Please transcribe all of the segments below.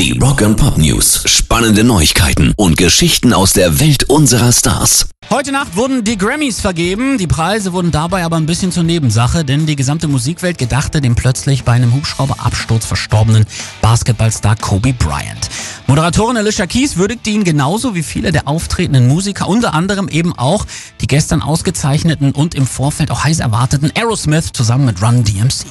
Die Rock and Pop News. Spannende Neuigkeiten und Geschichten aus der Welt unserer Stars. Heute Nacht wurden die Grammys vergeben. Die Preise wurden dabei aber ein bisschen zur Nebensache, denn die gesamte Musikwelt gedachte dem plötzlich bei einem Hubschrauberabsturz verstorbenen Basketballstar Kobe Bryant. Moderatorin Alicia Keys würdigte ihn genauso wie viele der auftretenden Musiker, unter anderem eben auch die gestern ausgezeichneten und im Vorfeld auch heiß erwarteten Aerosmith zusammen mit Run DMC.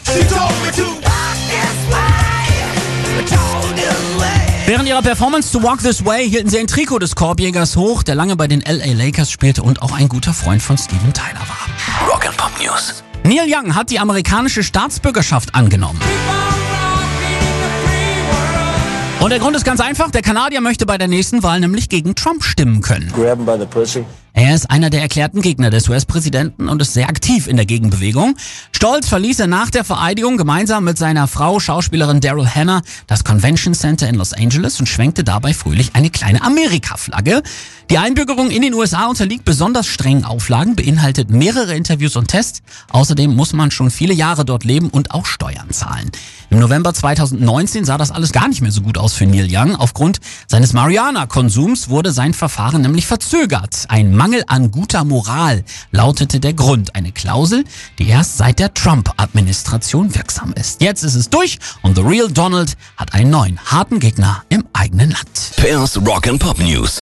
Während ihrer Performance to Walk This Way hielten sie ein Trikot des Korbjägers hoch, der lange bei den LA Lakers spielte und auch ein guter Freund von Steven Tyler war. Rock and Pop News. Neil Young hat die amerikanische Staatsbürgerschaft angenommen. Und der Grund ist ganz einfach, der Kanadier möchte bei der nächsten Wahl nämlich gegen Trump stimmen können. grab him by the pussy. Er ist einer der erklärten Gegner des US-Präsidenten und ist sehr aktiv in der Gegenbewegung. Stolz verließ er nach der Vereidigung gemeinsam mit seiner Frau, Schauspielerin Daryl Hannah, das Convention Center in Los Angeles und schwenkte dabei fröhlich eine kleine Amerika-Flagge. Die Einbürgerung in den USA unterliegt besonders strengen Auflagen, beinhaltet mehrere Interviews und Tests. Außerdem muss man schon viele Jahre dort leben und auch Steuern zahlen. Im November 2019 sah das alles gar nicht mehr so gut aus für Neil Young. Aufgrund seines Marihuana-Konsums wurde sein Verfahren nämlich verzögert. Ein Mangel an guter Moral lautete der Grund. Eine Klausel, die erst seit der Trump-Administration wirksam ist. Jetzt ist es durch und The Real Donald hat einen neuen harten Gegner im eigenen Land. Pairs Rock and Pop News.